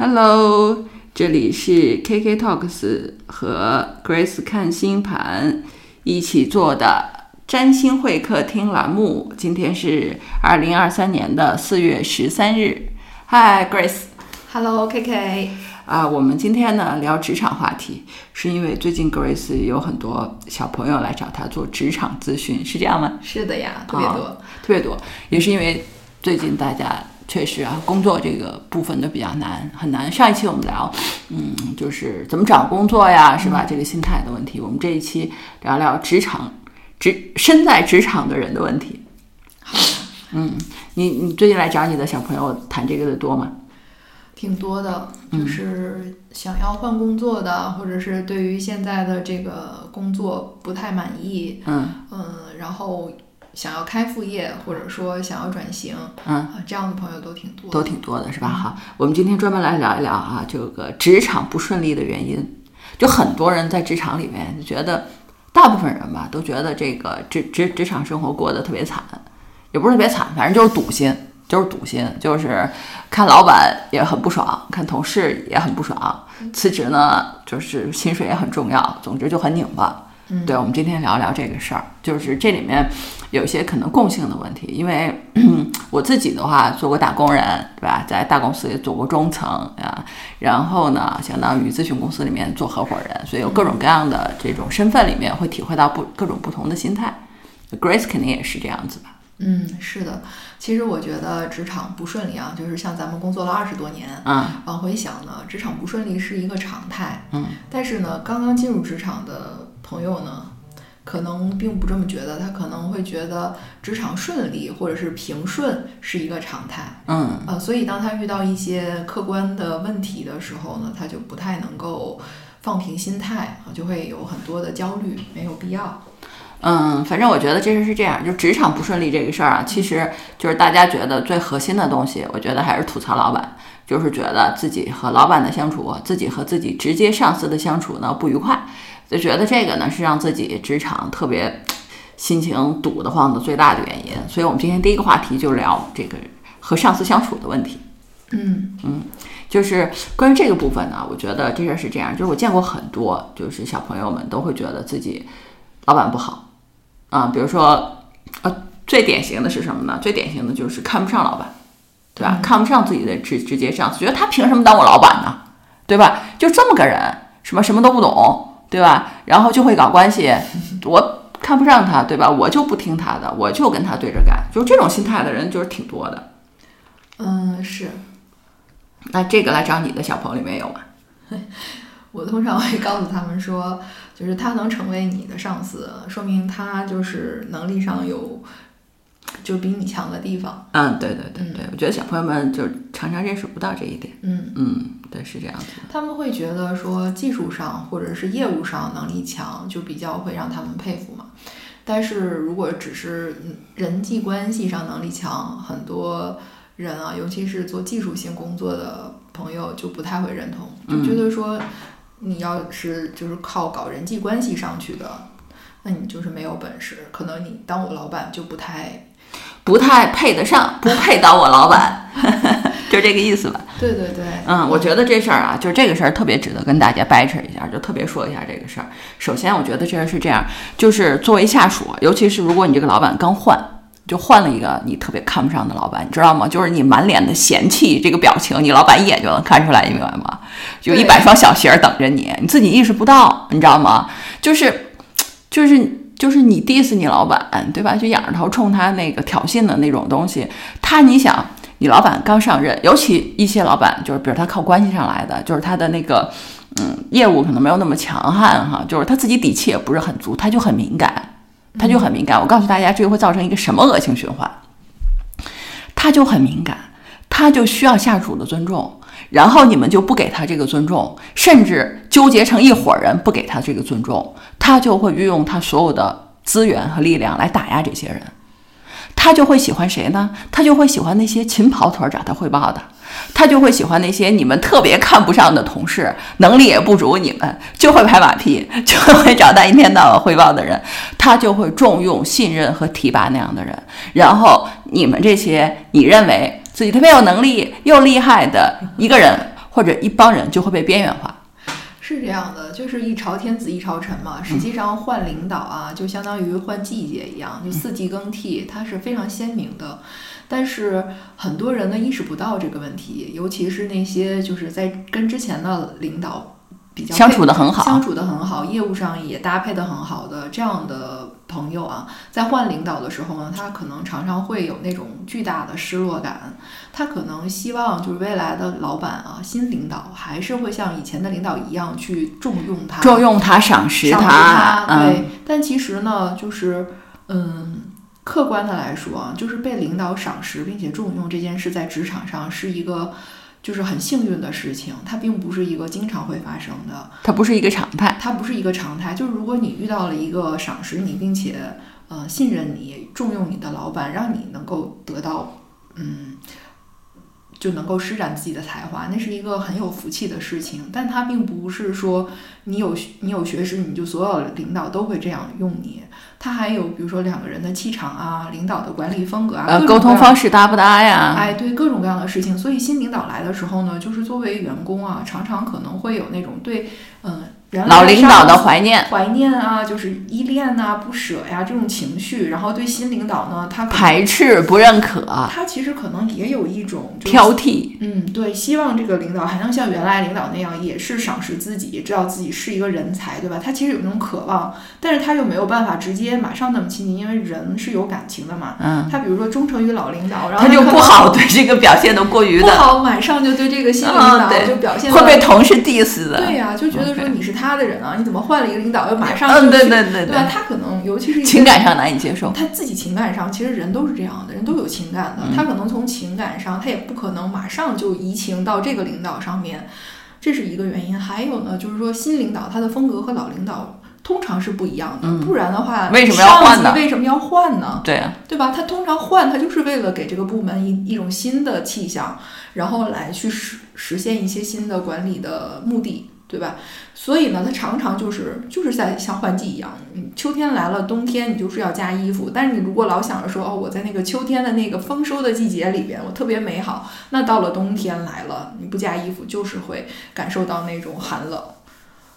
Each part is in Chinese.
Hello，这里是 KK Talks 和 Grace 看星盘一起做的占星会客厅栏目。今天是二零二三年的四月十三日。Hi Grace，Hello，KK。啊，我们今天呢聊职场话题，是因为最近 Grace 有很多小朋友来找她做职场咨询，是这样吗？是的呀，特别多。特别多，也是因为最近大家确实啊，工作这个部分都比较难，很难。上一期我们聊，嗯，就是怎么找工作呀，是吧？这个心态的问题。我们这一期聊聊职场，职身在职场的人的问题。好的，嗯，你你最近来找你的小朋友谈这个的多吗？挺多的，就是想要换工作的，或者是对于现在的这个工作不太满意，嗯嗯，然后想要开副业，或者说想要转型，嗯，啊，这样的朋友都挺多的，都挺多的，是吧？哈，我们今天专门来聊一聊啊，这个职场不顺利的原因。就很多人在职场里面就觉得，大部分人吧都觉得这个职职职场生活过得特别惨，也不是特别惨，反正就是堵心，就是堵心，就是看老板也很不爽，看同事也很不爽，辞职呢就是薪水也很重要，总之就很拧巴。嗯对，我们今天聊聊这个事儿，就是这里面有一些可能共性的问题，因为 我自己的话做过打工人，对吧？在大公司也做过中层啊，然后呢，相当于咨询公司里面做合伙人，所以有各种各样的这种身份里面会体会到不各种不同的心态。Grace 肯定也是这样子吧？嗯，是的。其实我觉得职场不顺利啊，就是像咱们工作了二十多年，嗯往回想呢，职场不顺利是一个常态。嗯，但是呢，刚刚进入职场的朋友呢，可能并不这么觉得，他可能会觉得职场顺利或者是平顺是一个常态。嗯呃，所以当他遇到一些客观的问题的时候呢，他就不太能够放平心态啊，就会有很多的焦虑，没有必要。嗯，反正我觉得这事是这样，就职场不顺利这个事儿啊，其实就是大家觉得最核心的东西，我觉得还是吐槽老板，就是觉得自己和老板的相处，自己和自己直接上司的相处呢不愉快，就觉得这个呢是让自己职场特别心情堵得慌的最大的原因。所以我们今天第一个话题就聊这个和上司相处的问题。嗯嗯就是关于这个部分呢，我觉得这事儿是这样，就是我见过很多，就是小朋友们都会觉得自己老板不好啊，比如说，呃，最典型的是什么呢？最典型的就是看不上老板，对吧？嗯看不上自己的直直接上司，觉得他凭什么当我老板呢？对吧？就这么个人，什么什么都不懂，对吧？然后就会搞关系，我看不上他，对吧？我就不听他的，我就跟他对着干，就这种心态的人就是挺多的。嗯，是那这个来找你的小朋友里面有吗？我通常会告诉他们说，就是他能成为你的上司，说明他就是能力上有就比你强的地方。嗯，对对对对，我觉得小朋友们就常常认识不到这一点。嗯，嗯，对，是这样子。他们会觉得说技术上或者是业务上能力强，就比较会让他们佩服嘛。但是如果只是嗯人际关系上能力强，很多人啊，尤其是做技术性工作的朋友就不太会认同，就觉得说你要是就是靠搞人际关系上去的，那你就是没有本事，可能你当我老板就不太不太配得上，不配当我老板，就这个意思吧。对对对，嗯，我觉得这事儿啊，就是这个事儿特别值得跟大家掰扯一下，就特别说一下这个事儿。首先，我觉得这事儿是这样，就是作为下属，尤其是如果你这个老板刚换，就换了一个你特别看不上的老板，你知道吗？就是你满脸的嫌弃这个表情，你老板一眼就能看出来，你明白吗？有一百双小鞋儿等着你，你自己意识不到，你知道吗？就是，就是。就是你 diss 你老板，对吧？就仰着头冲他那个挑衅的那种东西，他你想，你老板刚上任，尤其一些老板，就是比如他靠关系上来的，就是他的那个嗯业务可能没有那么强悍哈，就是他自己底气也不是很足，他就很敏感，他就很敏感。我告诉大家，这个会造成一个什么恶性循环？他就很敏感，他就需要下属的尊重，然后你们就不给他这个尊重，甚至纠结成一伙人不给他这个尊重，他就会运用他所有的资源和力量来打压这些人。他就会喜欢谁呢？他就会喜欢那些勤跑腿找他汇报的，他就会喜欢那些你们特别看不上的同事，能力也不如你们，就会拍马屁，就会找他一天到晚汇报的人，他就会重用、信任和提拔那样的人。然后你们这些你认为自己特别有能力又厉害的一个人，或或者一帮人就会被边缘化。是这样的，就是一朝天子一朝臣嘛。实际上换领导啊，就相当于换季节一样，就四季更替，它是非常鲜明的。但是很多人呢意识不到这个问题，尤其是那些就是在跟之前的领导比较相处的很好，相处的很好，业务上也搭配的很好的这样的朋友啊，在换领导的时候呢，他可能常常会有那种巨大的失落感。他可能希望就是未来的老板啊，新领导还是会像以前的领导一样去重用他，重用他，赏识他。对，但其实呢，就是嗯。客观的来说啊，就是被领导赏识并且重用这件事，在职场上是一个就是很幸运的事情，它并不是一个经常会发生的，它不是一个常态，它不是一个常态。就是如果你遇到了一个赏识你并且呃信任你、重用你的老板，让你能够得到嗯。就能够施展自己的才华，那是一个很有福气的事情。但它并不是说你有你有学识，你就所有领导都会这样用你。他还有比如说两个人的气场啊，领导的管理风格啊，沟通方式搭不搭呀？哎，对，各种各样的事情。所以新领导来的时候呢，就是作为员工啊，常常可能会有那种对，嗯。老领导的怀念，怀念啊，就是依恋呐、不舍呀这种情绪，然后对新领导呢，他排斥、不认可，他其实可能也有一种挑剔。嗯，对，希望这个领导还能像原来领导那样，也是赏识自己，知道自己是一个人才，对吧？他其实有那种渴望，但是他又没有办法直接马上那么亲近，因为人是有感情的嘛。嗯，他比如说忠诚于老领导，然后他就不好对这个表现的过于的，不好马上就对这个新领导就表现会被同事 diss 的。对呀，就觉得说你是他的人啊，你怎么换了一个领导又马上嗯对对对对吧？他可能尤其是情感上难以接受，他自己情感上其实人都是这样的，人都有情感的，他可能从情感上他也不可能马上就移情到这个领导上面，这是一个原因。还有呢，就是说新领导他的风格和老领导通常是不一样的，不然的话为什么要换呢？为什么要换呢？对对吧？他通常换他就是为了给这个部门一一种新的气象，然后来去实实现一些新的管理的目的。对吧？所以呢，它常常就是就是在像换季一样，嗯，秋天来了，冬天你就是要加衣服。但是你如果老想着说，哦，我在那个秋天的那个丰收的季节里边，我特别美好，那到了冬天来了，你不加衣服，就是会感受到那种寒冷，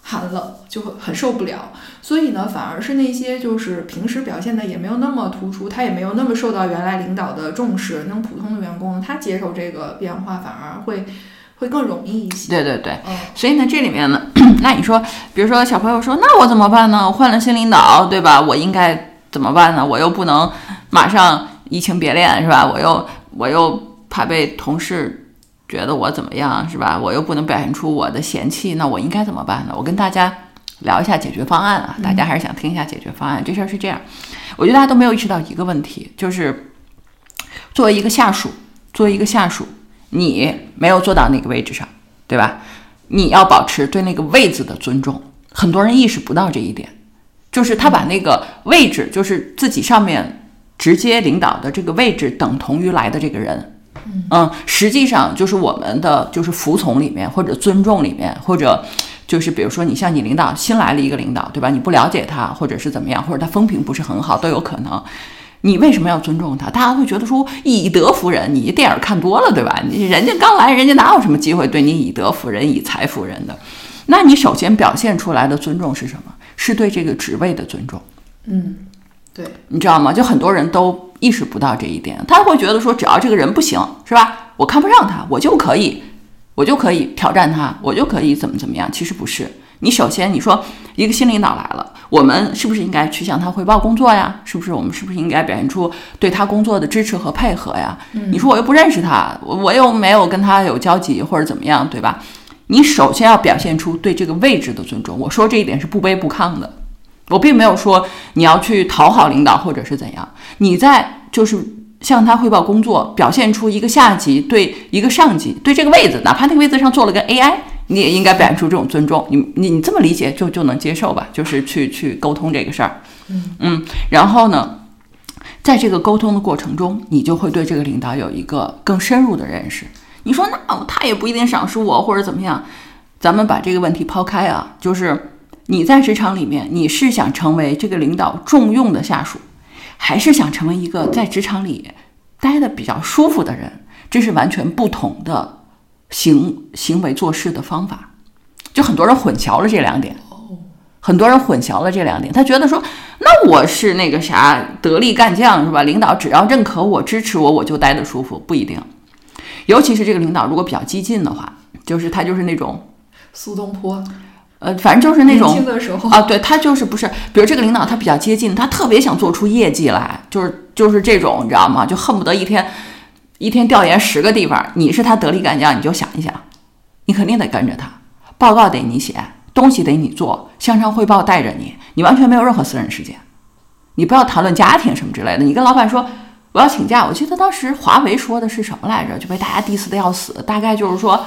寒冷就会很受不了。所以呢，反而是那些就是平时表现的也没有那么突出，他也没有那么受到原来领导的重视，那种普通的员工，他接受这个变化反而会。会更容易一些。对对对，所以呢，这里面呢，那你说，比如说小朋友说，那我怎么办呢？我换了新领导，对吧？我应该怎么办呢？我又不能马上移情别恋，是吧？我又我又怕被同事觉得我怎么样，是吧？我又不能表现出我的嫌弃，那我应该怎么办呢？我跟大家聊一下解决方案啊，大家还是想听一下解决方案。这事儿是这样，我觉得大家都没有意识到一个问题，就是作为一个下属，作为一个下属。你没有坐到那个位置上，对吧？你要保持对那个位子的尊重。很多人意识不到这一点，就是他把那个位置，就是自己上面直接领导的这个位置，等同于来的这个人。嗯，实际上就是我们的就是服从里面，或者尊重里面，或者就是比如说你像你领导新来了一个领导，对吧？你不了解他，或者是怎么样，或者他风评不是很好，都有可能。你为什么要尊重他？大家会觉得说以德服人，你电影看多了，对吧？你人家刚来，人家哪有什么机会对你以德服人、以财服人的？那你首先表现出来的尊重是什么？是对这个职位的尊重。嗯，对，你知道吗？就很多人都意识不到这一点，他会觉得说只要这个人不行，是吧？我看不上他，我就可以，我就可以挑战他，我就可以怎么怎么样？其实不是。你首先你说一个新领导来了。我们是不是应该去向他汇报工作呀？是不是我们是不是应该表现出对他工作的支持和配合呀？你说我又不认识他，我我又没有跟他有交集或者怎么样，对吧？你首先要表现出对这个位置的尊重。我说这一点是不卑不亢的，我并没有说你要去讨好领导或者是怎样。你在就是向他汇报工作，表现出一个下级对一个上级对这个位子，哪怕那个位子上做了个 AI。你也应该表现出这种尊重，你你你这么理解就就能接受吧？就是去去沟通这个事儿，嗯嗯，然后呢，在这个沟通的过程中，你就会对这个领导有一个更深入的认识。你说那他也不一定赏识我或者怎么样，咱们把这个问题抛开啊，就是你在职场里面，你是想成为这个领导重用的下属，还是想成为一个在职场里待的比较舒服的人？这是完全不同的。行行为做事的方法，就很多人混淆了这两点。很多人混淆了这两点，他觉得说，那我是那个啥得力干将是吧？领导只要认可我、支持我，我就待得舒服，不一定。尤其是这个领导如果比较激进的话，就是他就是那种苏东坡，呃，反正就是那种年轻的时候啊，对他就是不是，比如这个领导他比较接近，他特别想做出业绩来，就是就是这种，你知道吗？就恨不得一天一天调研十个地方，你是他得力干将，你就想一想，你肯定得跟着他，报告得你写。东西得你做，向上汇报带着你，你完全没有任何私人时间。你不要谈论家庭什么之类的。你跟老板说我要请假，我记得当时华为说的是什么来着，就被大家 diss 的要死。大概就是说，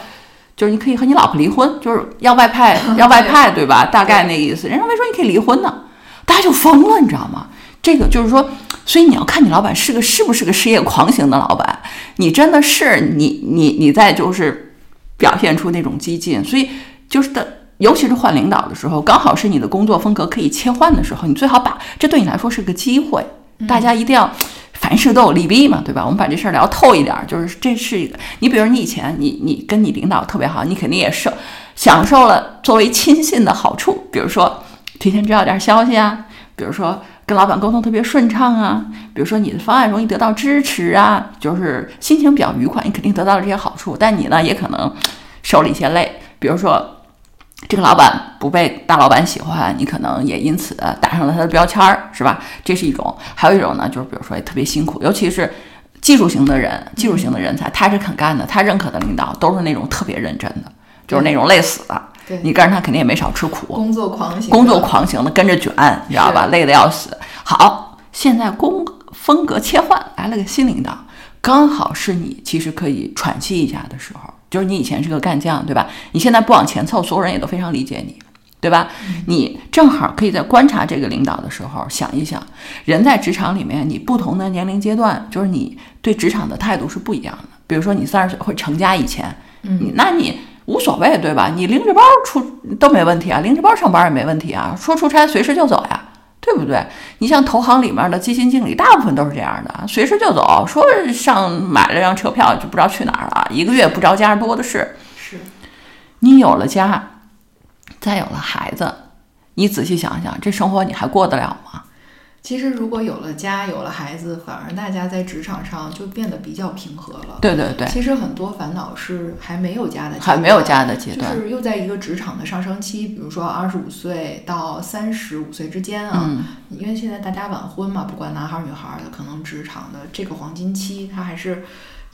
就是你可以和你老婆离婚，就是要外派，要外派，对吧？大概那意思。人家没说你可以离婚呢，大家就疯了，你知道吗？这个就是说，所以你要看你老板是个是不是个事业狂型的老板。你真的是你你你在就是表现出那种激进，所以就是的。尤其是换领导的时候，刚好是你的工作风格可以切换的时候，你最好把这对你来说是个机会。大家一定要凡事都有利弊嘛，对吧？我们把这事儿聊透一点，就是这是一个。你比如你以前你你跟你领导特别好，你肯定也受享受了作为亲信的好处，比如说提前知道点消息啊，比如说跟老板沟通特别顺畅啊，比如说你的方案容易得到支持啊，就是心情比较愉快，你肯定得到了这些好处。但你呢，也可能受了一些累，比如说。这个老板不被大老板喜欢，你可能也因此打上了他的标签儿，是吧？这是一种。还有一种呢，就是比如说也特别辛苦，尤其是技术型的人，技术型的人才，他是肯干的，他认可的领导都是那种特别认真的，就是那种累死的。你跟着他肯定也没少吃苦。工作狂型，工作狂型的跟着卷，你知道吧？累得要死。好，现在工风格切换，来了个新领导，刚好是你其实可以喘气一下的时候。就是你以前是个干将，对吧？你现在不往前凑，所有人也都非常理解你，对吧？你正好可以在观察这个领导的时候想一想，人在职场里面，你不同的年龄阶段，就是你对职场的态度是不一样的。比如说你三十岁会成家以前，嗯，那你无所谓，对吧？你拎着包出都没问题啊，拎着包上班也没问题啊，说出差随时就走呀。对不对？你像投行里面的基金经理，大部分都是这样的，随时就走，说上买了张车票就不知道去哪儿了，一个月不着家多的是。是，你有了家，再有了孩子，你仔细想想，这生活你还过得了吗？其实，如果有了家，有了孩子，反而大家在职场上就变得比较平和了。对对对。其实很多烦恼是还没有家的，还没有家的阶段，就是又在一个职场的上升期，比如说二十五岁到三十五岁之间啊。嗯。因为现在大家晚婚嘛，不管男孩女孩的，可能职场的这个黄金期，它还是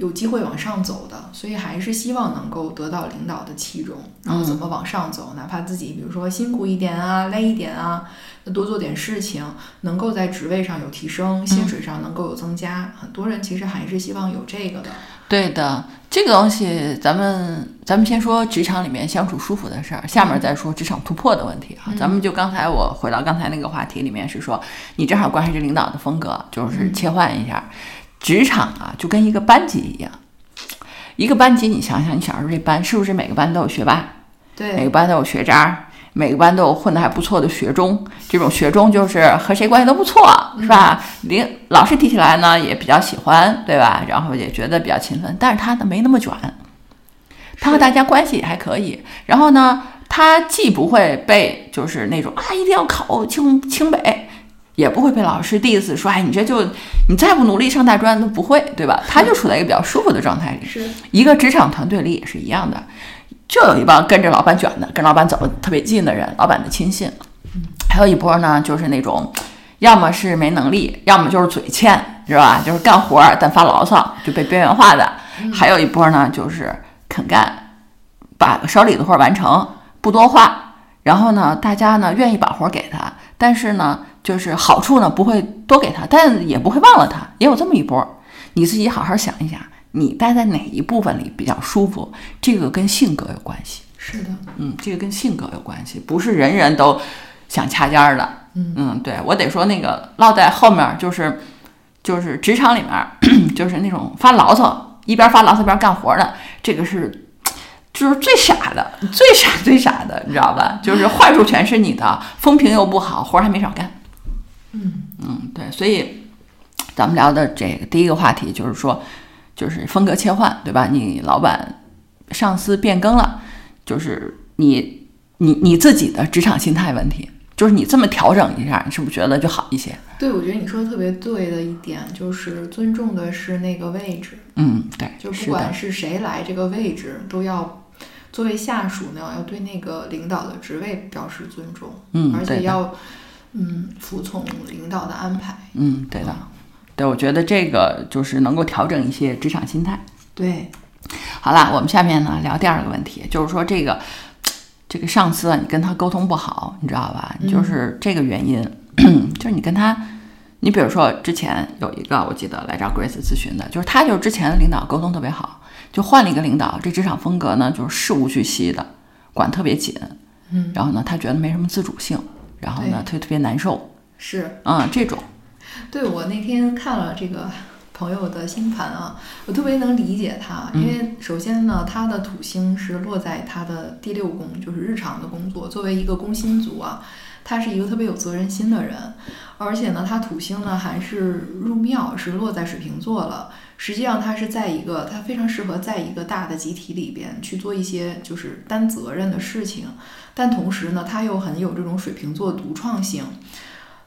有机会往上走的，所以还是希望能够得到领导的器重，然后怎么往上走，哪怕自己比如说辛苦一点啊，累一点啊。多做点事情，能够在职位上有提升，薪水上能够有增加。很多人其实还是希望有这个的。对的，这个东西，咱们咱们先说职场里面相处舒服的事儿，下面再说职场突破的问题啊。咱们就刚才我回到刚才那个话题里面是说，你正好关系着领导的风格，就是切换一下。职场啊，就跟一个班级一样，一个班级，你想想，你小时候这班是不是每个班都有学霸？对，每个班都有学渣。每个班都有混得还不错的学中，这种学中就是和谁关系都不错，是吧？领老师提起来呢也比较喜欢，对吧？然后也觉得比较勤奋，但是他呢没那么卷，他和大家关系也还可以。然后呢，他既不会被就是那种啊一定要考清清北，也不会被老师 diss 说哎你这就你再不努力上大专都不会，对吧？他就处在一个比较舒服的状态里。是一个职场团队里也是一样的。就有一帮跟着老板卷的，跟老板走的特别近的人，老板的亲信。还有一波呢，就是那种，要么是没能力，要么就是嘴欠，是吧？就是干活但发牢骚，就被边缘化的。还有一波呢，就是肯干，把手里的活完成，不多话。然后呢，大家呢愿意把活给他，但是呢，就是好处呢不会多给他，但也不会忘了他。也有这么一波，你自己好好想一想。你待在哪一部分里比较舒服？这个跟性格有关系。是的，嗯，这个跟性格有关系，不是人人都想掐尖儿的。嗯嗯，对我得说那个落在后面就是就是职场里面 就是那种发牢骚，一边发牢骚一边干活的，这个是就是最傻的，最傻最傻的，你知道吧？就是坏处全是你的，风评又不好，活还没少干。嗯嗯，对，所以咱们聊的这个第一个话题就是说。就是风格切换，对吧？你老板上司变更了，就是你你你自己的职场心态问题，就是你这么调整一下，你是不是觉得就好一些？对，我觉得你说的特别对的一点就是尊重的是那个位置，嗯，对，就不管是谁来这个位置，都要作为下属呢，要对那个领导的职位表示尊重，嗯，而且要嗯服从领导的安排。嗯，对的，对，我觉得这个就是能够调整一些职场心态。对，好啦，我们下面呢聊第二个问题，就是说这个这个上司啊，你跟他沟通不好，你知道吧？嗯。就是这个原因，就是你跟他，你比如说之前有一个我记得来找 Grace 咨询的，就是他就是之前的领导沟通特别好，就换了一个领导，这职场风格呢就是事无巨细的，管特别紧，嗯，然后呢他觉得没什么自主性，然后呢他就特别难受，是嗯，这种，对我那天看了这个朋友的星盘啊，我特别能理解他，因为首先呢，他的土星是落在他的第六宫，就是日常的工作。作为一个工薪族啊，他是一个特别有责任心的人，而且呢，他土星呢还是入庙，是落在水瓶座了。实际上，他是在一个他非常适合在一个大的集体里边去做一些就是担责任的事情，但同时呢，他又很有这种水瓶座独创性。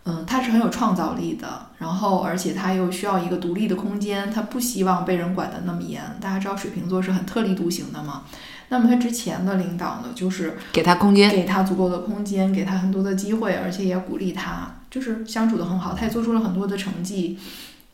嗯，他是很有创造力的，然后而且他又需要一个独立的空间，他不希望被人管得那么严。大家知道水瓶座是很特立独行的嘛，那么他之前的领导呢，就是给他空间，给他足够的空间，给他很多的机会，而且也鼓励他，就是相处的很好，他也做出了很多的成绩。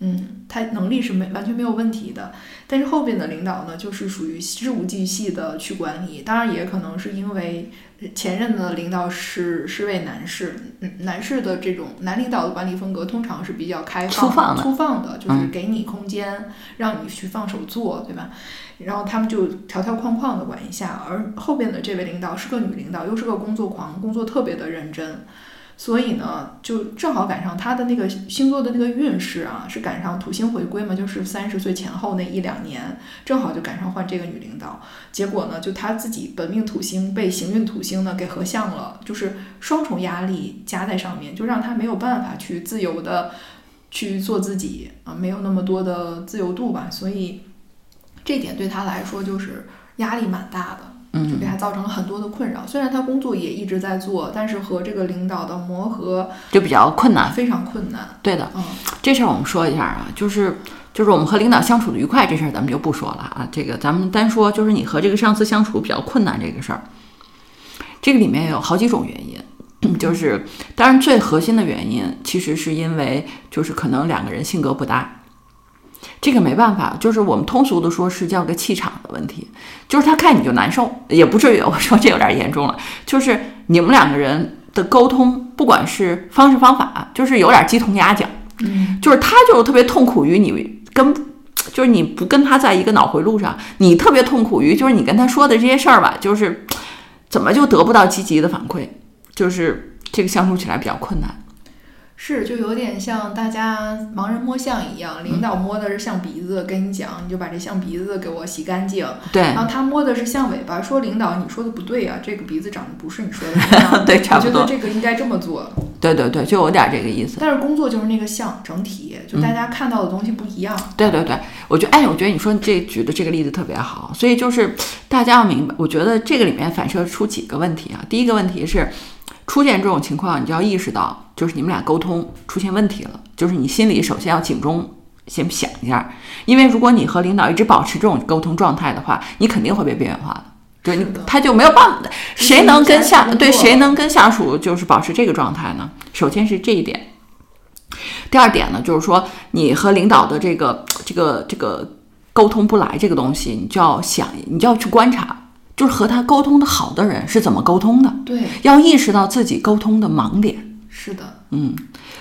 嗯，他能力是没完全没有问题的，但是后边的领导呢，就是属于事无巨细的去管理，当然也可能是因为前任的领导是是位男士，嗯，男士的这种男领导的管理风格通常是比较开放、粗放的。粗放的，就是嗯。给你空间，让你去放手做，对吧？然后他们就条条框框的管一下，而后边的这位领导是个女领导，又是个工作狂，工作特别的认真。所以呢，就正好赶上他的那个星座的那个运势啊，是赶上土星回归嘛，就是三十岁前后那一两年，正好就赶上换这个女领导。结果呢，就他自己本命土星被行运土星呢给合相了，就是双重压力加在上面，就让他没有办法去自由的去做自己啊，没有那么多的自由度吧。所以这点对他来说就是压力蛮大的。就嗯给他造成了很多的困扰。虽然他工作也一直在做，但是和这个领导的磨合就比较困难。非常困难。对的，嗯，这事儿我们说一下啊，就是就是我们和领导相处的愉快这事儿，咱们就不说了啊。这个咱们单说，就是你和这个上司相处比较困难这个事儿，这个里面有好几种原因，就是当然最核心的原因，其实是因为就是可能两个人性格不搭。这个没办法，就是我们通俗的说是叫个气场的问题，就是他看你就难受，也不至于 我说这有点严重了，就是你们两个人的沟通，不管是方式方法，就是有点鸡同鸭讲。嗯，就是他就特别痛苦于你跟，就是你不跟他在一个脑回路上，你特别痛苦于就是你跟他说的这些事儿吧，就是怎么就得不到积极的反馈，就是这个相处起来比较困难。是就有点像大家盲人摸象一样，领导摸的是象鼻子，跟你讲，你就把这象鼻子给我洗干净。对然后他摸的是象尾巴，说领导你说的不对啊，这个鼻子长得不是你说的那样。对差不多我觉得这个应该这么做。对对对，就有点这个意思。但是工作就是那个象整体，就大家看到的东西不一样。对对对，我觉得，哎，我觉得你说这举的这个例子特别好，所以就是大家要明白，我觉得这个里面反射出几个问题啊。第一个问题是，出现这种情况，你就要意识到，就是你们俩沟通出现问题了，就是你心里首先要警钟先想一下，因为如果你和领导一直保持这种沟通状态的话，你肯定会被边缘化的。就他就没有办法，谁能跟下对谁能跟下属就是保持这个状态呢？首先是这一点，第二点呢，就是说你和领导的这个这个这个沟通不来这个东西，你就要想，你就要去观察，就是和他沟通的好的人是怎么沟通的，对，要意识到自己沟通的盲点。是的，嗯，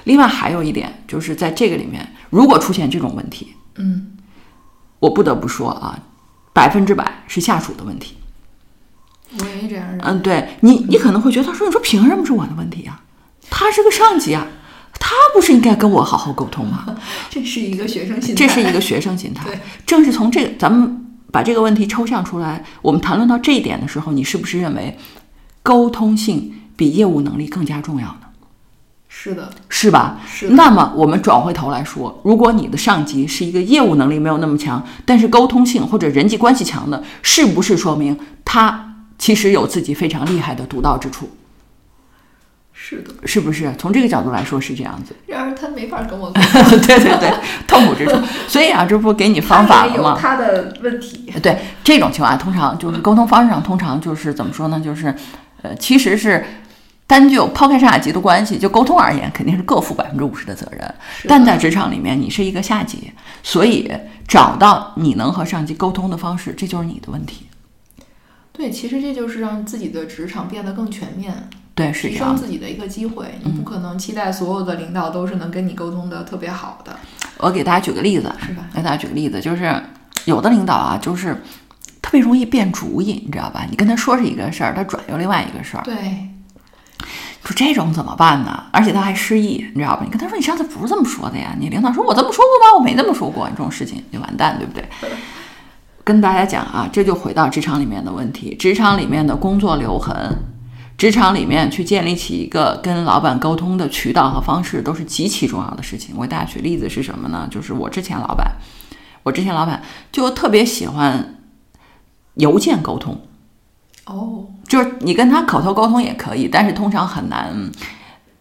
另外还有一点，就是在这个里面，如果出现这种问题，嗯，我不得不说啊，百分之百是下属的问题。我也这样认为。嗯，对你，你可能会觉得说，你说凭什么是我的问题啊？他是个上级啊，他不是应该跟我好好沟通吗？这是一个学生心态。这是一个学生心态对。正是从这个，咱们把这个问题抽象出来，我们谈论到这一点的时候，你是不是认为沟通性比业务能力更加重要呢？是的，是吧？是。那么我们转回头来说，如果你的上级是一个业务能力没有那么强，但是沟通性或者人际关系强的，是不是说明他其实有自己非常厉害的独到之处？是的，是不是？从这个角度来说是这样子。然而他没法跟我 对对对，痛苦之处。所以啊，这不给你方法了吗？他的问题。对这种情况，通常就是沟通方式上，通常就是怎么说呢？就是，呃，其实是单就抛开上下级的关系，就沟通而言，肯定是各负百分之五十的责任。但在职场里面，你是一个下级，所以找到你能和上级沟通的方式，这就是你的问题。对，其实这就是让自己的职场变得更全面。对，提升自己的一个机会，你不可能期待所有的领导都是能跟你沟通的特别好的。我给大家举个例子，是吧？给大家举个例子，就是有的领导啊，就是特别容易变主意，你知道吧？你跟他说是一个事儿，他转悠另外一个事儿。对，说这种怎么办呢？而且他还失忆，你知道吧？你跟他说你上次不是这么说的呀？你领导说我这么说过吗？我没这么说过，你这种事情就完蛋，对不对？跟大家讲啊，这就回到职场里面的问题，职场里面的工作留痕。职场里面去建立起一个跟老板沟通的渠道和方式，都是极其重要的事情。我给大家举例子是什么呢？就是我之前老板，我之前老板就特别喜欢邮件沟通。哦，就是你跟他口头沟通也可以，但是通常很难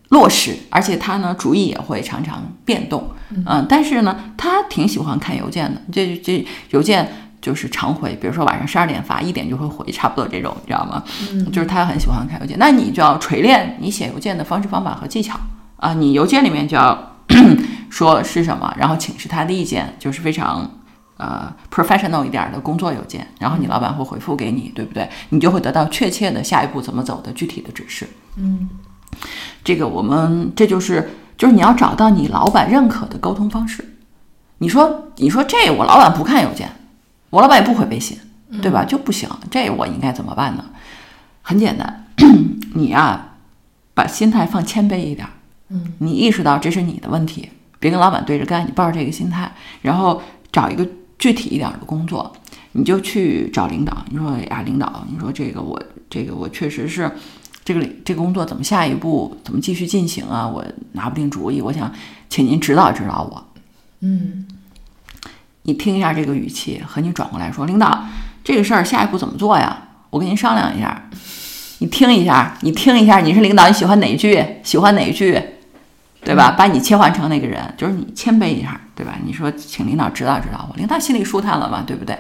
落实，而且他呢主意也会常常变动。嗯，但是呢，他挺喜欢看邮件的。这这邮件。就是常回，比如说晚上十二点发，一点就会回，差不多这种，你知道吗？嗯，就是他很喜欢看邮件，那你就要锤炼你写邮件的方式方法和技巧啊。你邮件里面就要 说是什么，然后请示他的意见，就是非常呃 professional 一点的工作邮件，然后你老板会回复给你，对不对？你就会得到确切的下一步怎么走的具体的指示。嗯，这个我们这就是就是你要找到你老板认可的沟通方式。你说你说这我老板不看邮件。我老板也不回微信，对吧？就不行，这我应该怎么办呢？很简单，你呀，把心态放谦卑一点。嗯，你意识到这是你的问题，别跟老板对着干，你抱着这个心态，然后找一个具体一点的工作，你就去找领导。你说呀，领导，你说这个我这个我确实是这个这个工作怎么下一步怎么继续进行啊？我拿不定主意，我想请您指导指导我。嗯。你听一下这个语气，和你转过来说：“领导，这个事儿下一步怎么做呀？我跟您商量一下。你听一下，你听一下，你是领导，你喜欢哪一句？喜欢哪一句？对吧？把你切换成那个人，就是你谦卑一下，对吧？你说，请领导指导指导我，领导心里舒坦了嘛，对不对？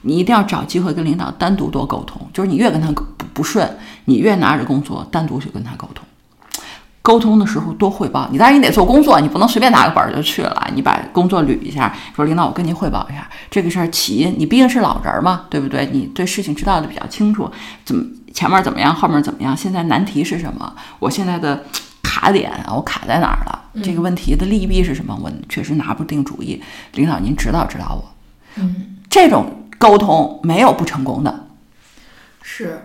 你一定要找机会跟领导单独多沟通，就是你越跟他不不顺，你越拿着工作单独去跟他沟通。”沟通的时候多汇报，你当然你得做工作，你不能随便拿个本儿就去了。你把工作捋一下，说领导，我跟您汇报一下这个事儿起因。你毕竟是老人嘛，对不对？你对事情知道的比较清楚，怎么前面怎么样，后面怎么样？现在难题是什么？我现在的卡点，我卡在哪儿了？这个问题的利弊是什么？我确实拿不定主意。领导，您指导指导我。嗯，这种沟通没有不成功的。是。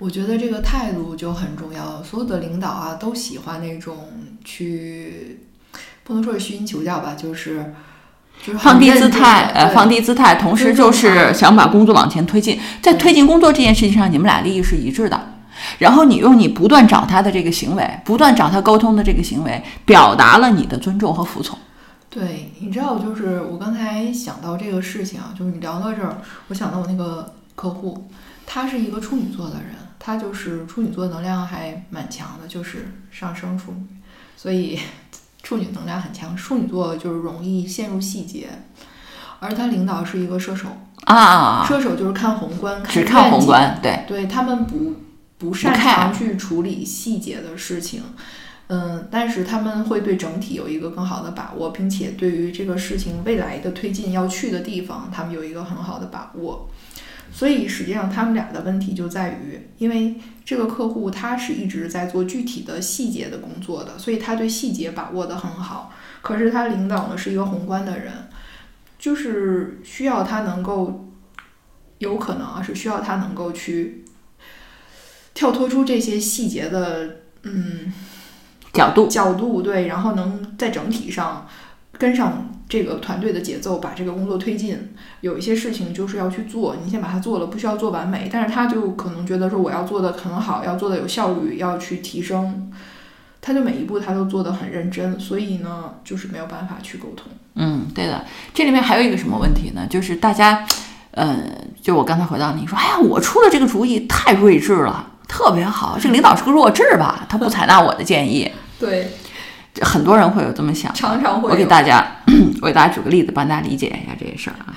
我觉得这个态度就很重要。所有的领导啊，都喜欢那种去，不能说是虚心求教吧，就是就是放低姿态，呃，放低姿态，同时就是想把工作往前推进。在推进工作这件事情上，你们俩利益是一致的。然后你用你不断找他的这个行为，不断找他沟通的这个行为，表达了你的尊重和服从。对，你知道，就是我刚才想到这个事情啊，就是你聊到这儿，我想到我那个客户，他是一个处女座的人。他就是处女座能量还蛮强的，就是上升处女，所以处女能量很强。处女座就是容易陷入细节，而他领导是一个射手啊，射手就是看宏观，只看宏观，对，对他们不不擅长去处理细节的事情，嗯，但是他们会对整体有一个更好的把握，并且对于这个事情未来的推进要去的地方，他们有一个很好的把握。所以实际上他们俩的问题就在于，因为这个客户他是一直在做具体的细节的工作的，所以他对细节把握的很好。可是他领导呢是一个宏观的人，就是需要他能够，有可能啊是需要他能够去跳脱出这些细节的嗯角度角度对，然后能在整体上跟上。这个团队的节奏，把这个工作推进，有一些事情就是要去做，你先把它做了，不需要做完美。但是他就可能觉得说，我要做的很好，要做的有效率，要去提升。他就每一步他都做得很认真，所以呢，就是没有办法去沟通。嗯，对的。这里面还有一个什么问题呢？就是大家，呃，就我刚才回到你说，哎呀，我出的这个主意太睿智了，特别好。这个领导是个弱智吧？他不采纳我的建议。对，很多人会有这么想。常常会。我给大家，我给大家举个例子，帮大家理解一下这件事儿啊。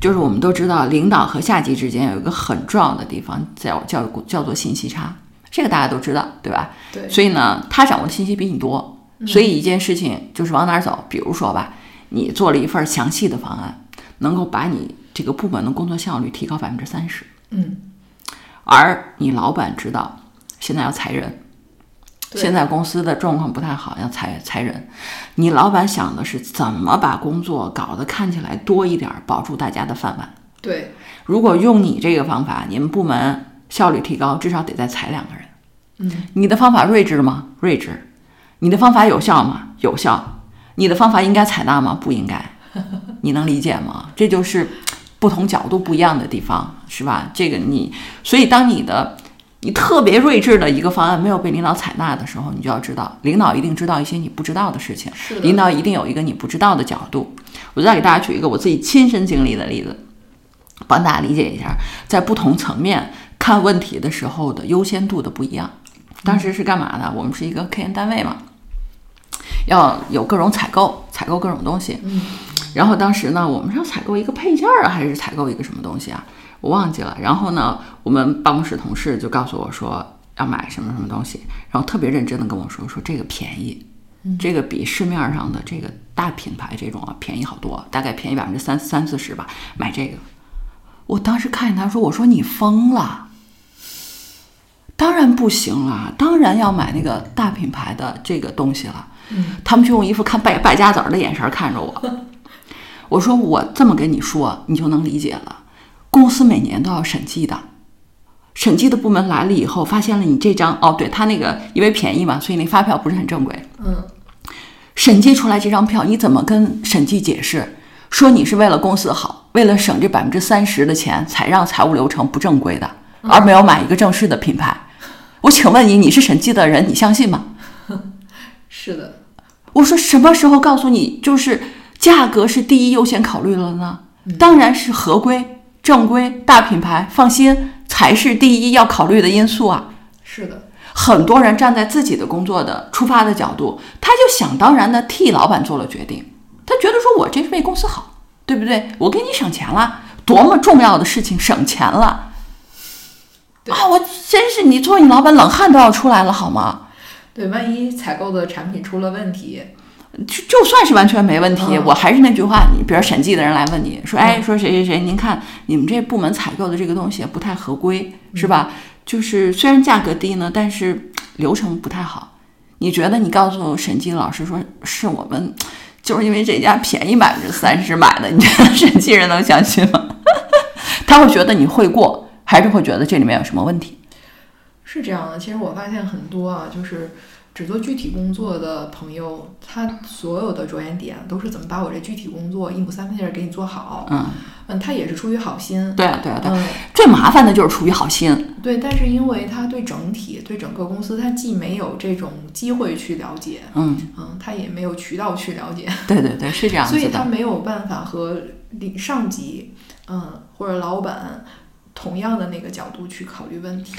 就是我们都知道，领导和下级之间有一个很重要的地方，叫叫叫做信息差。这个大家都知道，对吧？对。所以呢，他掌握的信息比你多，所以一件事情就是往哪儿走。比如说吧，你做了一份详细的方案，能够把你这个部门的工作效率提高百分之三十。嗯。而你老板知道现在要裁人，现在公司的状况不太好，要裁裁人。你老板想的是怎么把工作搞得看起来多一点，保住大家的饭碗。对。如果用你这个方法，你们部门。效率提高，至少得再裁两个人。嗯，你的方法睿智吗？睿智。你的方法有效吗？有效。你的方法应该采纳吗？不应该。你能理解吗？这就是不同角度不一样的地方，是吧？这个你，所以当你的你特别睿智的一个方案没有被领导采纳的时候，你就要知道，领导一定知道一些你不知道的事情。领导一定有一个你不知道的角度。我再给大家举一个我自己亲身经历的例子，帮大家理解一下，在不同层面。看问题的时候的优先度的不一样。当时是干嘛的？我们是一个科研单位嘛，要有各种采购，采购各种东西。嗯。然后当时呢，我们是要采购一个配件儿啊，还是采购一个什么东西啊？我忘记了。然后呢，我们办公室同事就告诉我说要买什么什么东西，然后特别认真的跟我说说这个便宜，这个比市面上的这个大品牌这种啊便宜好多，大概便宜百分之三三四十吧。买这个，我当时看见他说，我说你疯了。当然不行了，当然要买那个大品牌的这个东西了。嗯，他们就用一副看败败家子儿的眼神看着我。我说我这么跟你说，你就能理解了。公司每年都要审计的，审计的部门来了以后，发现了你这张哦，对他那个因为便宜嘛，所以那发票不是很正规。嗯，审计出来这张票，你怎么跟审计解释？说你是为了公司好，为了省这百分之三十的钱，才让财务流程不正规的。而没有买一个正式的品牌，我请问你，你是审计的人，你相信吗？是的。我说什么时候告诉你，就是价格是第一优先考虑了呢？当然是合规、正规、大品牌，放心才是第一要考虑的因素啊。是的，很多人站在自己的工作的出发的角度，他就想当然的替老板做了决定，他觉得说我这是为公司好，对不对？我给你省钱了，多么重要的事情，省钱了。啊，我真是你作为你老板，冷汗都要出来了，好吗？对，万一采购的产品出了问题，就就算是完全没问题，我还是那句话，你比如审计的人来问你说，哎，说谁谁谁，您看你们这部门采购的这个东西不太合规，是吧？就是虽然价格低呢，但是流程不太好。你觉得你告诉审计老师说是我们就是因为这家便宜百分之三十买的，你觉得审计人能相信吗？他会觉得你会过。还是会觉得这里面有什么问题？是这样的，其实我发现很多啊，就是只做具体工作的朋友，他所有的着眼点都是怎么把我这具体工作一亩三分地儿给你做好。嗯嗯，他也是出于好心。对啊对啊对，最麻烦的就是出于好心。对，但是因为他对整体、对整个公司，他既没有这种机会去了解，嗯嗯，他也没有渠道去了解。对对对，是这样 所以他没有办法和领上级，嗯，或者老板。同样的那个角度去考虑问题，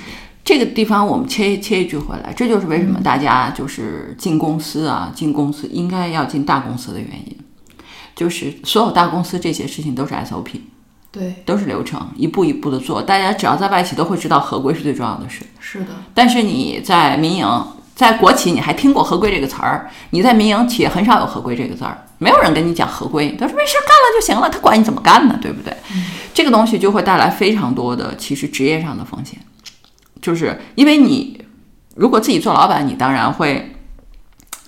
这个地方我们切切一句回来，这就是为什么大家就是进公司啊，进公司应该要进大公司的原因，就是所有大公司这些事情都是 SOP，对，都是流程，一步一步的做，大家只要在外企都会知道合规是最重要的事，是的。但是你在民营，在国企你还听过合规这个词儿，你在民营企业很少有合规这个字儿。没有人跟你讲合规，他说没事干了就行了，他管你怎么干呢，对不对？这个东西就会带来非常多的其实职业上的风险，就是因为你如果自己做老板，你当然会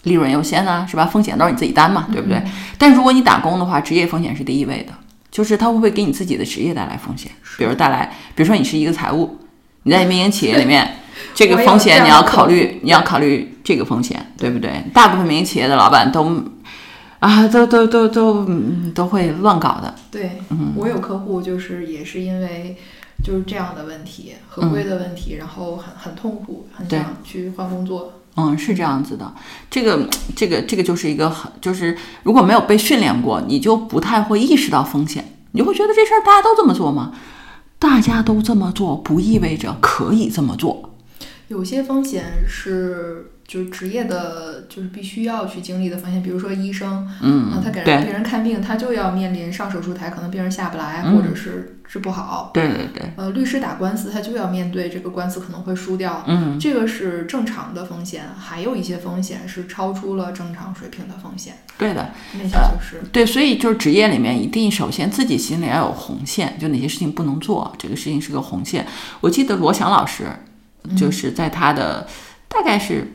利润优先啊，是吧？风险都是你自己担嘛，对不对？但如果你打工的话，职业风险是第一位的，就是它会不会给你自己的职业带来风险？比如带来，比如说你是一个财务，你在民营企业里面，这个风险你要考虑，你要考虑这个风险，对不对？大部分民营企业的老板都。啊，都都都都都会乱搞的。对，嗯我有客户就是也是因为就是这样的问题，合规的问题，然后很很痛苦，很想去换工作。嗯，是这样子的。这个这个这个就是一个很就是如果没有被训练过，你就不太会意识到风险，你就会觉得这事儿大家都这么做吗？大家都这么做，不意味着可以这么做。有些风险是就是职业的，就是必须要去经历的风险，比如说医生，嗯啊，他给人病人看病，他就要面临上手术台，可能病人下不来，嗯或者是治不好。对对对，呃，律师打官司，他就要面对这个官司可能会输掉，嗯，这个是正常的风险。还有一些风险是超出了正常水平的风险，对的。那些就是对，所以就是职业里面一定首先自己心里要有红线，就哪些事情不能做，这个事情是个红线。我记得罗翔老师就是在他的、大概是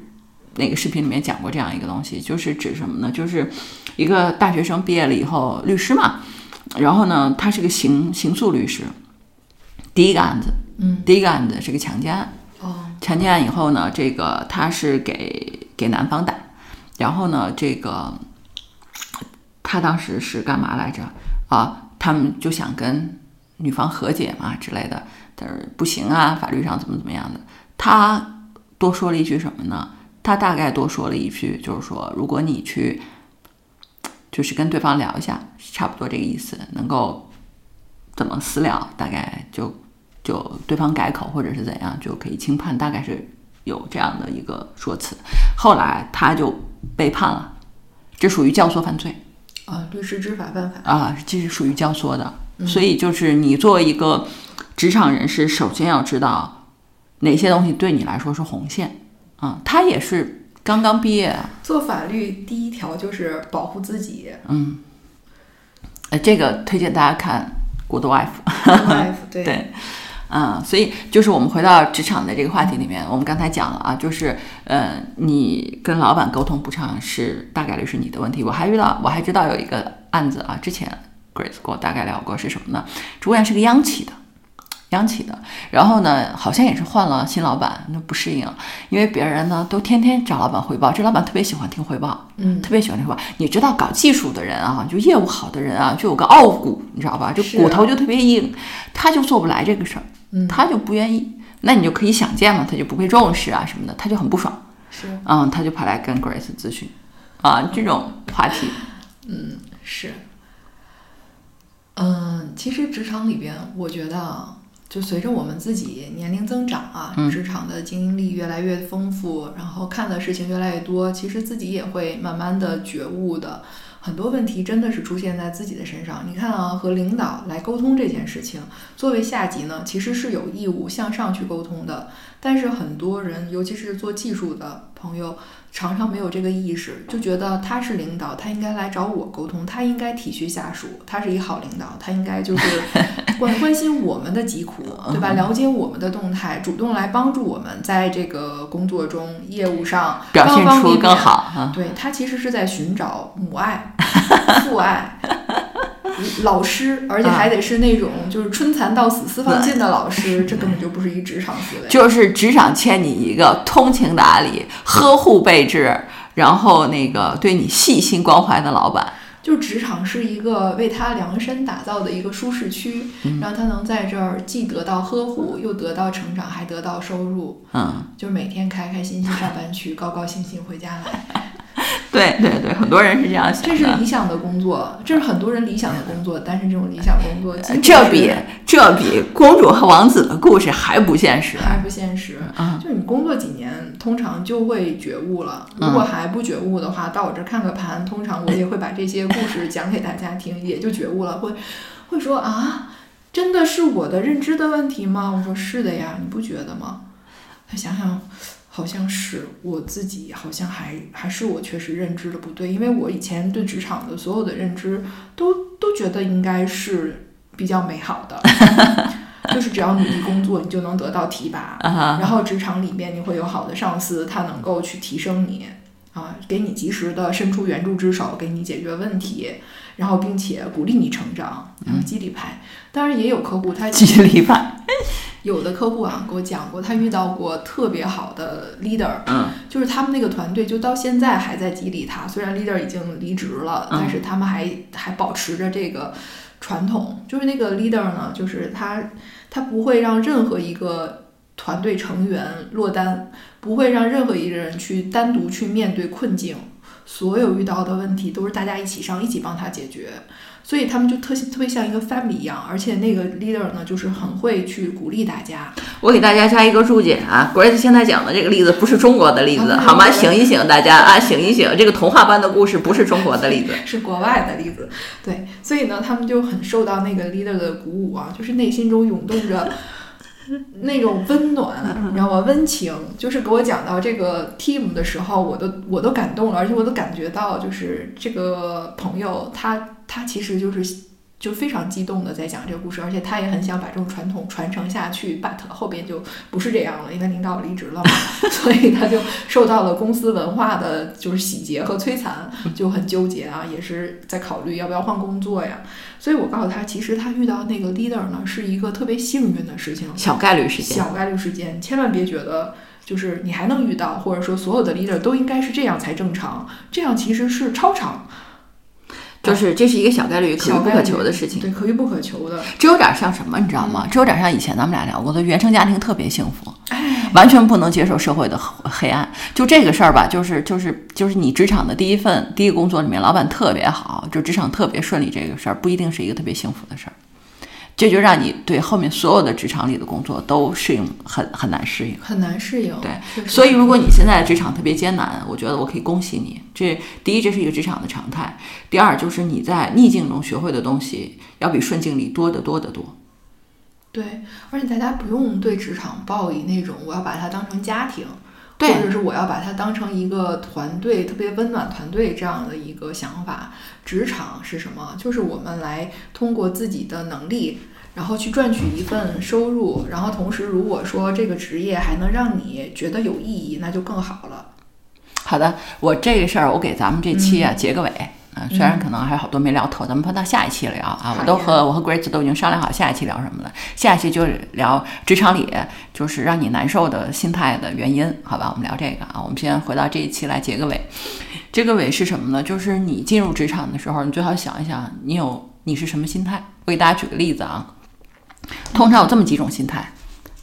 哪个视频里面讲过这样一个东西，就是指什么呢？就是一个大学生毕业了以后，律师嘛，然后呢，他是个刑刑诉律师，第一个案子，嗯，第一个案子是个强奸案。哦，强奸案以后呢，这个他是给给男方打，然后呢，这个他当时是干嘛来着啊？他们就想跟女方和解嘛之类的，但是不行啊，法律上怎么怎么样的。他多说了一句什么呢？他大概多说了一句，就是说，如果你去，就是跟对方聊一下，差不多这个意思，能够怎么私聊，大概就就对方改口或者是怎样，就可以轻判，大概是有这样的一个说辞。后来他就被判了，这属于教唆犯罪啊，律师知法犯法，啊，这是属于教唆的。所以就是你作为一个职场人士，首先要知道哪些东西对你来说是红线啊。他也是刚刚毕业，做法律第一条就是保护自己嗯呃，这个推荐大家看《Good Wife》。，life 对对，啊、所以就是我们回到职场的这个话题里面，我们刚才讲了啊，就是呃，你跟老板沟通不畅是大概率是你的问题。我还遇到，我还知道有一个案子啊，之前 Grace 跟我大概聊过是什么呢？主管是个央企的。央企的，然后呢，好像也是换了新老板，那不适应，因为别人呢都天天找老板汇报，这老板特别喜欢听汇报，嗯，特别喜欢听汇报。你知道搞技术的人啊，就业务好的人啊，就有个傲骨，你知道吧？就骨头就特别硬，他就做不来这个事儿，嗯他就不愿意。那你就可以想见嘛，他就不被重视啊什么的，他就很不爽，是嗯，他就跑来跟 Grace 咨询，啊，这种话题，嗯是，嗯，其实职场里边，我觉得啊，就随着我们自己年龄增长啊，嗯职场的经历越来越丰富，然后看的事情越来越多，其实自己也会慢慢的觉悟的。很多问题真的是出现在自己的身上。你看啊，和领导来沟通这件事情，作为下级呢，其实是有义务向上去沟通的。但是很多人，尤其是做技术的朋友，常常没有这个意识，就觉得他是领导，他应该来找我沟通，他应该体恤下属，他是一好领导，他应该就 是关关心我们的疾苦，对吧？了解我们的动态，主动来帮助我们在这个工作中、业务上表现出更好啊。对他其实是在寻找母爱、父爱、老师，而且还得是那种就是春蚕到死丝方尽的老师，这根本就不是一职场思维。就是职场欠你一个通情达理、呵护备至，然后那个对你细心关怀的老板。就职场是一个为他量身打造的一个舒适区，让他能在这儿既得到呵护，又得到成长，还得到收入，嗯，就是每天开开心心上班去，高高兴兴回家来。对对对，很多人是这样想这是。理想的工作，这是很多人理想的工作，但是这种理想工作这比这比公主和王子的故事还不现实。还不现实。嗯就你工作几年，通常就会觉悟了。嗯如果还不觉悟的话，到我这儿看个盘，通常我也会把这些故事 讲给大家听，也就觉悟了，会会说啊，真的是我的认知的问题吗？我说是的呀，你不觉得吗？他想想。好像是我自己，好像还还是我确实认知的不对，因为我以前对职场的所有的认知都都觉得应该是比较美好的，就是只要努力工作，你就能得到提拔，然后职场里面你会有好的上司，他能够去提升你啊，给你及时的伸出援助之手，给你解决问题，然后并且鼓励你成长，然后激励派。当然也有客户他激励派。有的客户啊给我讲过，他遇到过特别好的 leader，嗯。就是他们那个团队就到现在还在激励他，虽然 leader 已经离职了，嗯但是他们还还保持着这个传统，就是那个 leader 呢，就是他他不会让任何一个团队成员落单，不会让任何一个人去单独去面对困境，所有遇到的问题都是大家一起上，一起帮他解决。所以他们就特特别像一个 family 一样，而且那个 leader 呢，就是很会去鼓励大家。我给大家加一个注解啊，Grace 现在讲的这个例子不是中国的例子，啊好吗？醒一醒，大家啊，醒一醒，这个童话般的故事不是中国的例子。是国外的例子，对，所以呢，他们就很受到那个 leader 的鼓舞啊，就是内心中涌动着 那种温暖，你知道吗？温情，就是给我讲到这个 team 的时候，我都我都感动了，而且我都感觉到，就是这个朋友他他其实就是。就非常激动的在讲这个故事，而且他也很想把这种传统传承下去，but 后边就不是这样了，因为领导离职了嘛，所以他就受到了公司文化的就是洗劫和摧残，就很纠结啊，也是在考虑要不要换工作呀。所以我告诉他，其实他遇到那个 leader 呢，是一个特别幸运的事情，小概率事件，小概率事件，千万别觉得就是你还能遇到，或者说所有的 leader 都应该是这样才正常，这样其实是超常，就是这是一个小概率可遇不可求的事情。对，可遇不可求的。这有点像什么，你知道吗？这有点像以前咱们俩聊过的，原生家庭特别幸福，哎，完全不能接受社会的黑黑暗。就这个事儿吧，就是就是就是你职场的第一份第一个工作里面，老板特别好，就职场特别顺利，这个事儿不一定是一个特别幸福的事儿。这就让你对后面所有的职场里的工作都适应很很难适应。很难适应。对所以，如果你现在的职场特别艰难，我觉得我可以恭喜你。这第一，这是一个职场的常态；第二，就是你在逆境中学会的东西，要比顺境里多得多得多。对，而且大家不用对职场抱以那种我要把它当成家庭，对或者是我要把它当成一个团队特别温暖团队这样的一个想法。职场是什么？就是我们来通过自己的能力，然后去赚取一份收入，然后同时如果说这个职业还能让你觉得有意义，那就更好了。好的，我这个事儿我给咱们这期啊结个尾。啊，虽然可能还有好多没聊透，咱们放到下一期聊啊。我都和我和 Grace 都已经商量好下一期聊什么了。下一期就聊职场里就是让你难受的心态的原因，好吧？我们聊这个啊。我们先回到这一期来结个尾。这个尾是什么呢？就是你进入职场的时候，你最好想一想，你有你是什么心态。我给大家举个例子啊，通常有这么几种心态。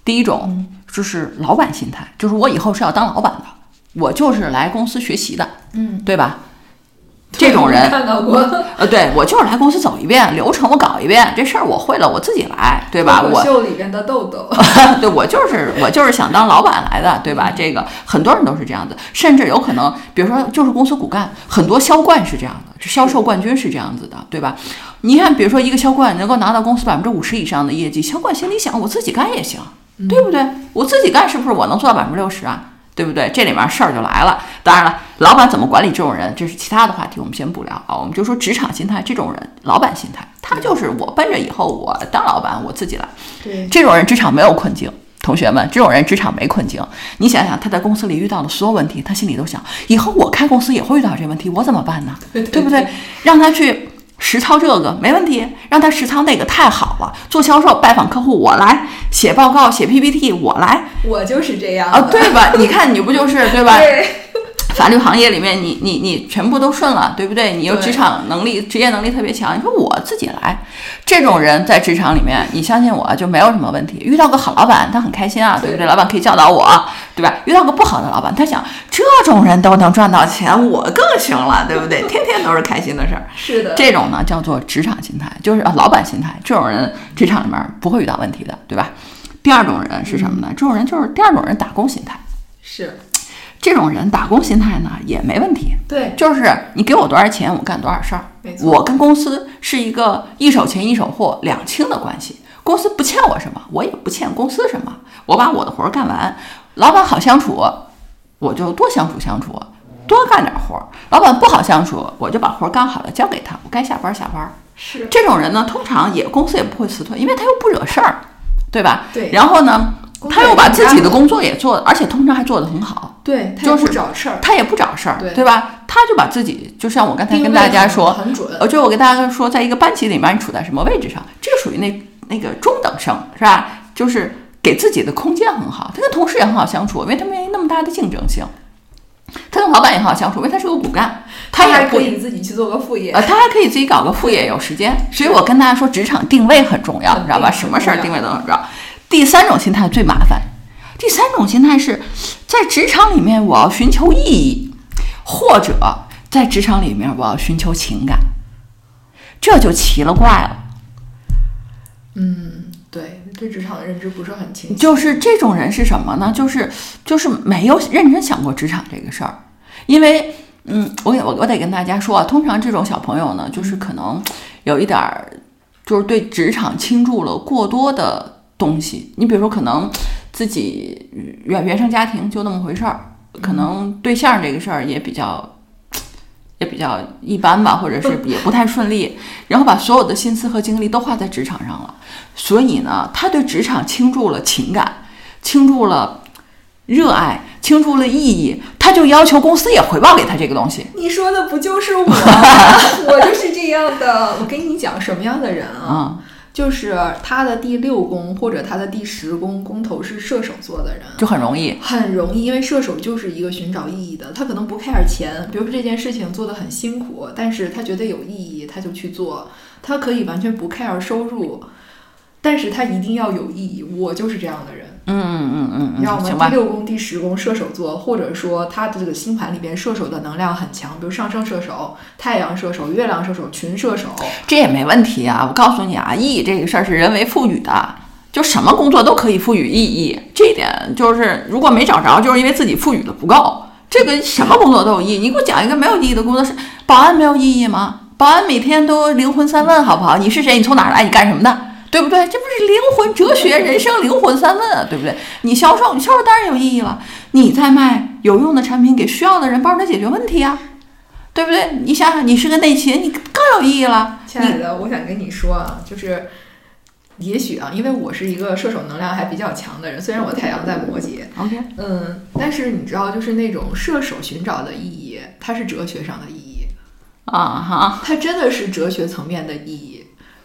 第一种就是老板心态，就是我以后是要当老板的，我就是来公司学习的，嗯，对吧？这种人，看到过，呃，对我就是来公司走一遍，流程我搞一遍，这事儿我会了，我自己来，对吧？我秀里边的豆豆，对我就是我就是想当老板来的，对吧？这个很多人都是这样子，甚至有可能，比如说就是公司骨干，很多销冠是这样的，就销售冠军是这样子的，对吧？你看，比如说一个销冠能够拿到公司百分之五十以上的业绩，销冠心里想，我自己干也行，对不对？我自己干是不是我能做到百分之六十啊？对不对？这里面事儿就来了。当然了，老板怎么管理这种人，这是其他的话题，我们先不聊啊。我们就说职场心态，这种人，老板心态，他就是我奔着以后我当老板，我自己来。对，这种人职场没有困境，同学们，这种人职场没困境。你想想，他在公司里遇到的所有问题，他心里都想，以后我开公司也会遇到这问题，我怎么办呢？对 对不对？让他去实操这个没问题，让他实操那个太好了。做销售、拜访客户我来，写报告、写 PPT 我来我就是这样啊，对吧？你看你不就是对吧？对法律行业里面你，你你全部都顺了，对不对？你又职场能力、职业能力特别强，你说我自己来，这种人在职场里面，你相信我就没有什么问题。遇到个好老板，他很开心啊，对不对？对老板可以教导我，对吧？遇到个不好的老板，他想这种人都能赚到钱，我更行了，对不对？天天都是开心的事儿。是的，这种呢叫做职场心态，就是啊老板心态。这种人职场里面不会遇到问题的，对吧？第二种人是什么呢？这种人就是第二种人打工心态。是这种人打工心态呢也没问题，对，就是你给我多少钱，我干多少事儿。没错，我跟公司是一个一手钱一手货两清的关系，公司不欠我什么，我也不欠公司什么。我把我的活儿干完，老板好相处，我就多相处相处，多干点活儿。老板不好相处，我就把活儿干好了交给他，我该下班下班。是这种人呢，通常也公司也不会辞退，因为他又不惹事儿，对吧？对然后呢，他又把自己的工作也做，而且通常还做得很好。对，他也就是不找事儿，他也不找事儿，对吧？他就把自己，就像我刚才跟大家说，很准，呃，就我跟大家说，在一个班级里面，你处在什么位置上，这个属于那那个中等生，是吧？就是给自己的空间很好，他跟同事也很好相处，因为他没那么大的竞争性。他跟老板也很好相处，因为他是个骨干，他还可以自己去做个副业，呃，他还可以自己搞个副业，有时间。所以我跟大家说，职场定位很重要，你知道吧？什么事儿定位都很重要。第三种心态最麻烦，第三种心态是在职场里面我要寻求意义，或者在职场里面我要寻求情感，这就奇了怪了。嗯，对，对职场的认知不是很清晰。就是这种人是什么呢？就是就是没有认真想过职场这个事儿，因为嗯，我我我得跟大家说啊，通常这种小朋友呢，就是可能有一点儿，就是对职场倾注了过多的东西。你比如说，可能自己原原生家庭就那么回事儿，可能对象这个事儿也比较。也比较一般吧，或者是 也不太顺利，然后把所有的心思和精力都花在职场上了，所以呢，他对职场倾注了情感，倾注了热爱，倾注了意义，他就要求公司也回报给他这个东西。你说的不就是我？我就是这样的。我跟你讲什么样的人啊？就是他的第六宫或者他的第十宫宫头是射手座的人，就很容易，很容易，因为射手就是一个寻找意义的，他可能不 care 钱，比如说这件事情做的很辛苦，但是他觉得有意义，他就去做，他可以完全不 care 收入。但是他一定要有意义，我就是这样的人。嗯嗯嗯嗯，你知道吗？第六宫、第十宫射手座，或者说他的这个星盘里边射手的能量很强，比如上升射手、太阳射手、月亮射手、群射手，这也没问题啊。我告诉你啊，意义这个事儿是人为赋予的，就什么工作都可以赋予意义。这一点就是如果没找着，就是因为自己赋予的不够。这个什么工作都有意义，你给我讲一个没有意义的工作是保安没有意义吗？保安每天都灵魂三问，好不好？你是谁？你从哪儿来？你干什么的？对不对？这不是灵魂哲学、人生灵魂三问啊，对不对？你销售，你销售当然有意义了。你在卖有用的产品给需要的人，帮助他解决问题啊，对不对？你想想，你是个内勤，你更有意义了。亲爱的，我想跟你说啊，就是也许啊，因为我是一个射手能量还比较强的人，虽然我太阳在摩羯，OK，嗯，但是你知道，就是那种射手寻找的意义，它是哲学上的意义啊哈，它真的是哲学层面的意义。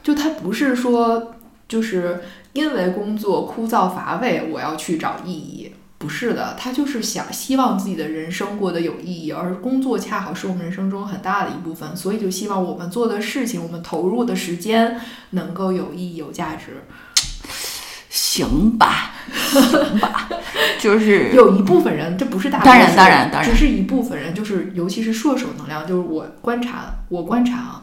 就他不是说，就是因为工作枯燥乏味，我要去找意义，不是的，他就是想希望自己的人生过得有意义，而工作恰好是我们人生中很大的一部分，所以就希望我们做的事情，我们投入的时间能够有意义、有价值。行吧，行吧，就是 有一部分人，这不是大，当然当然当然，只是一部分人，就是尤其是射手能量，就是我观察，我观察啊。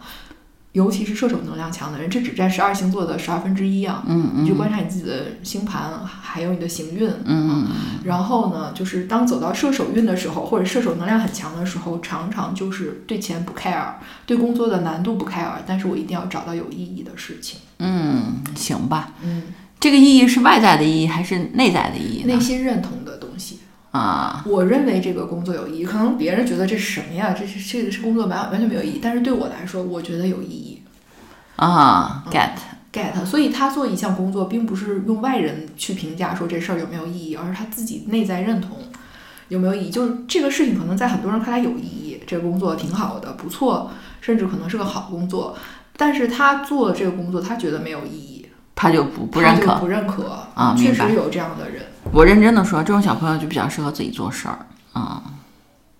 尤其是射手能量强的人，这只占十二星座的十二分之一啊。嗯嗯。你就观察你自己的星盘，还有你的行运。嗯嗯。然后呢，就是当走到射手运的时候，或者射手能量很强的时候，常常就是对钱不 care，对工作的难度不 care，但是我一定要找到有意义的事情。嗯，行吧。嗯。这个意义是外在的意义还是内在的意义？内心认同的东西。啊，我认为这个工作有意义，可能别人觉得这是什么呀？这是这个是工作完完全没有意义，但是对我来说，我觉得有意义。啊，get get，所以他做一项工作，并不是用外人去评价说这事儿有没有意义，而是他自己内在认同有没有意义。就是这个事情可能在很多人看来有意义，这个工作挺好的，不错，甚至可能是个好工作，但是他做这个工作，他觉得没有意义，他就不不认可，不认可啊，确实有这样的人。我认真的说，这种小朋友就比较适合自己做事儿啊，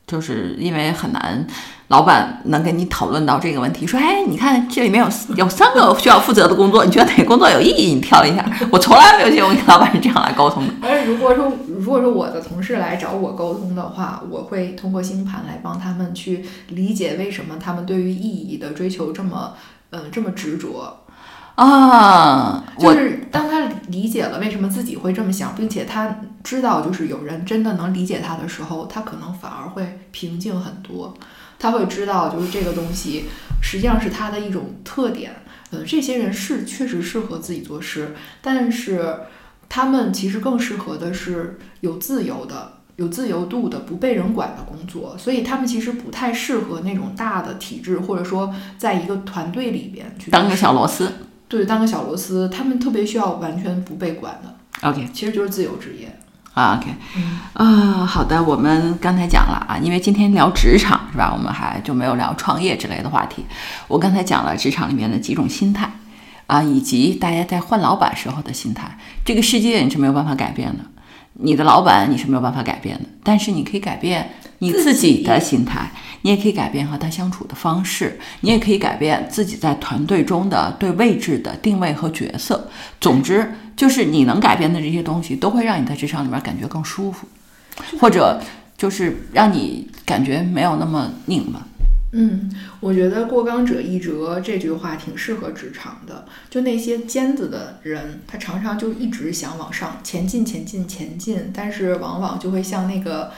就是因为很难，老板能跟你讨论到这个问题，说，哎，你看这里面有有三个需要负责的工作，你觉得哪个工作有意义？你挑一下。我从来没有见过跟老板是这样来沟通的。而如果说如果说我的同事来找我沟通的话，我会通过星盘来帮他们去理解为什么他们对于意义的追求这么，嗯，这么执着。啊，就是当他理解了为什么自己会这么想，并且他知道就是有人真的能理解他的时候，他可能反而会平静很多。他会知道就是这个东西实际上是他的一种特点。呃，这些人是确实适合自己做事，但是他们其实更适合的是有自由的、有自由度的、不被人管的工作。所以他们其实不太适合那种大的体制，或者说在一个团队里边去当个小螺丝。对，当个小螺丝，他们特别需要完全不被管的。OK，其实就是自由职业啊。OK，啊，好的，我们刚才讲了啊，因为今天聊职场是吧？我们还就没有聊创业之类的话题。我刚才讲了职场里面的几种心态啊，以及大家在换老板时候的心态。这个世界你是没有办法改变的，你的老板你是没有办法改变的，但是你可以改变你自己的心态，你也可以改变和他相处的方式，你也可以改变自己在团队中的对位置的定位和角色。总之，就是你能改变的这些东西，都会让你在职场里面感觉更舒服，或者就是让你感觉没有那么拧巴。嗯，我觉得“过刚者一折”这句话挺适合职场的。就那些尖子的人，他常常就一直想往上前进、前进、前进，但是往往就会像那个《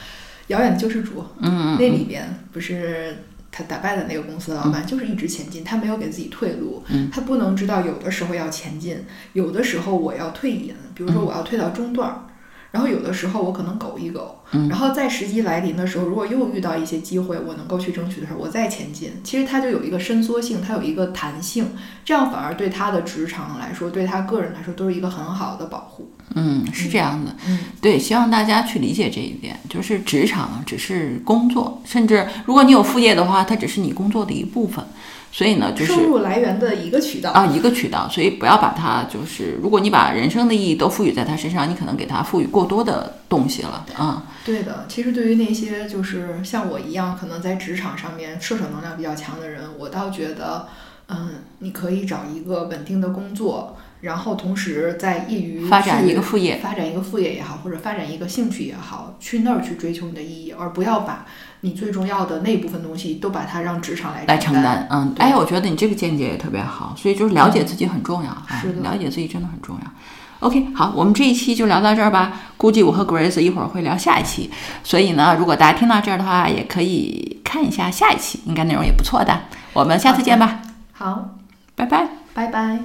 遥远的救世主》嗯，那里边，不是他打败的那个公司的老板，就是一直前进，他没有给自己退路，他不能知道有的时候要前进，有的时候我要退隐，比如说我要退到中段儿。然后有的时候我可能苟一苟，然后在时机来临的时候，如果又遇到一些机会，我能够去争取的时候，我再前进。其实它就有一个伸缩性，它有一个弹性，这样反而对他的职场来说，对他个人来说都是一个很好的保护。嗯，是这样的。嗯，对，希望大家去理解这一点，就是职场只是工作，甚至如果你有副业的话，它只是你工作的一部分。所以呢，就是收入来源的一个渠道啊，一个渠道。所以不要把它就是，如果你把人生的意义都赋予在他身上，你可能给他赋予过多的东西了啊。对的，其实对于那些就是像我一样，可能在职场上面射手能量比较强的人，我倒觉得，嗯，你可以找一个稳定的工作。然后同时在业余发展一个副业，发展一个副业也好，或者发展一个兴趣也好，去那儿去追求你的意义，而不要把你最重要的那部分东西都把它让职场来来承担。嗯，哎，我觉得你这个见解也特别好，所以就是了解自己很重要啊，了解自己真的很重要。OK，好，我们这一期就聊到这儿吧。估计我和 Grace 一会儿会聊下一期，所以呢，如果大家听到这儿的话，也可以看一下下一期，应该内容也不错的。我们下次见吧。好，拜拜，拜拜。